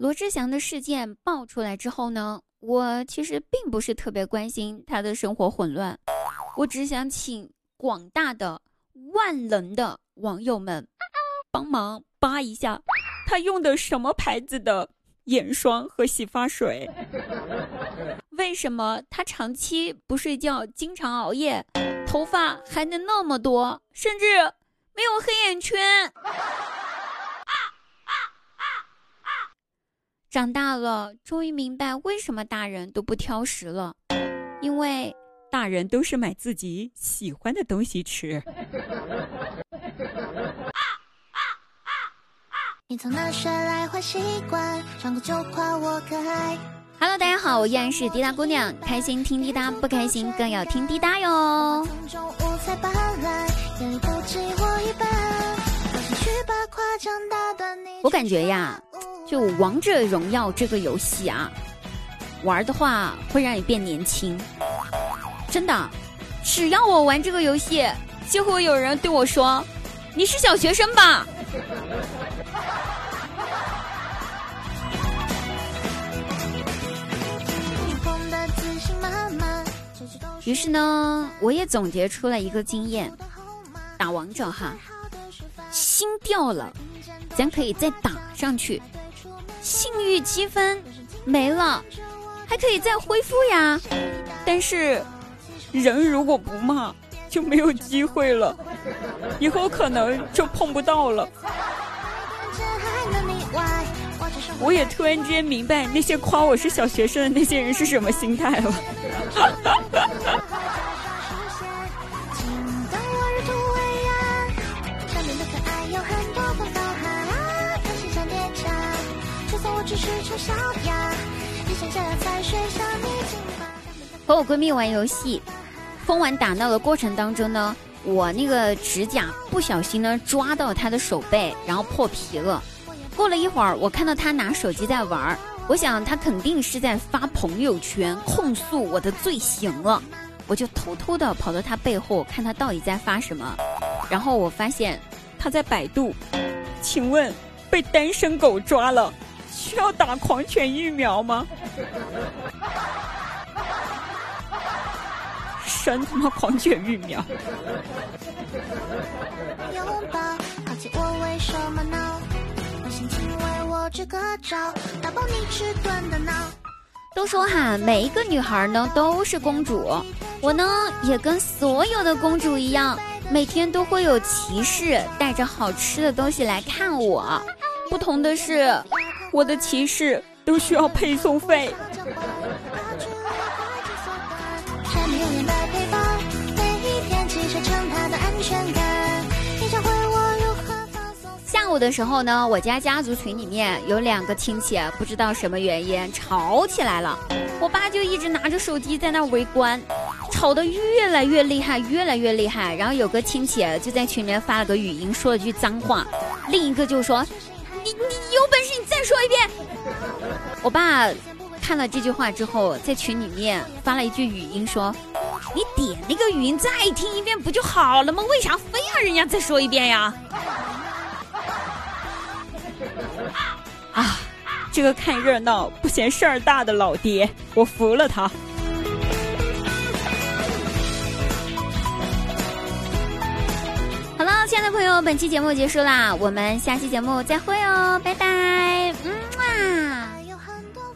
罗志祥的事件爆出来之后呢，我其实并不是特别关心他的生活混乱，我只想请广大的万能的网友们帮忙扒一下，他用的什么牌子的眼霜和洗发水？为什么他长期不睡觉，经常熬夜，头发还能那么多，甚至没有黑眼圈？长大了，终于明白为什么大人都不挑食了，因为大人都是买自己喜欢的东西吃。你从哪学来坏习惯？张口就夸我可爱。Hello，大家好，我依然是滴答姑娘，开心听滴答，不开心更要听滴答哟。我感觉呀，就王者荣耀这个游戏啊，玩的话会让你变年轻，真的。只要我玩这个游戏，就会有人对我说：“你是小学生吧？” 于是呢，我也总结出了一个经验：打王者哈，心掉了，咱可以再打上去；性欲积分没了，还可以再恢复呀。但是，人如果不骂，就没有机会了，以后可能就碰不到了。我也突然间明白那些夸我是小学生的那些人是什么心态了。和我闺蜜玩游戏，疯玩打闹的过程当中呢，我那个指甲不小心呢抓到她的手背，然后破皮了。过了一会儿，我看到她拿手机在玩，我想她肯定是在发朋友圈控诉我的罪行了，我就偷偷的跑到她背后看她到底在发什么，然后我发现她在百度，请问被单身狗抓了。需要打狂犬疫苗吗？神他妈狂犬疫苗！都说哈，每一个女孩呢都是公主，我呢也跟所有的公主一样，每天都会有骑士带着好吃的东西来看我，不同的是。我的骑士都需要配送费。下午的时候呢，我家家族群里面有两个亲戚，不知道什么原因吵起来了。我爸就一直拿着手机在那围观，吵得越来越厉害，越来越厉害。然后有个亲戚就在群里面发了个语音，说了句脏话，另一个就说。再说一遍！我爸看了这句话之后，在群里面发了一句语音说：“你点那个语音再听一遍不就好了吗？为啥非要人家再说一遍呀？”啊，这个看热闹不嫌事儿大的老爹，我服了他。好了，亲爱的朋友，本期节目结束啦，我们下期节目再会哦，拜拜。Mm.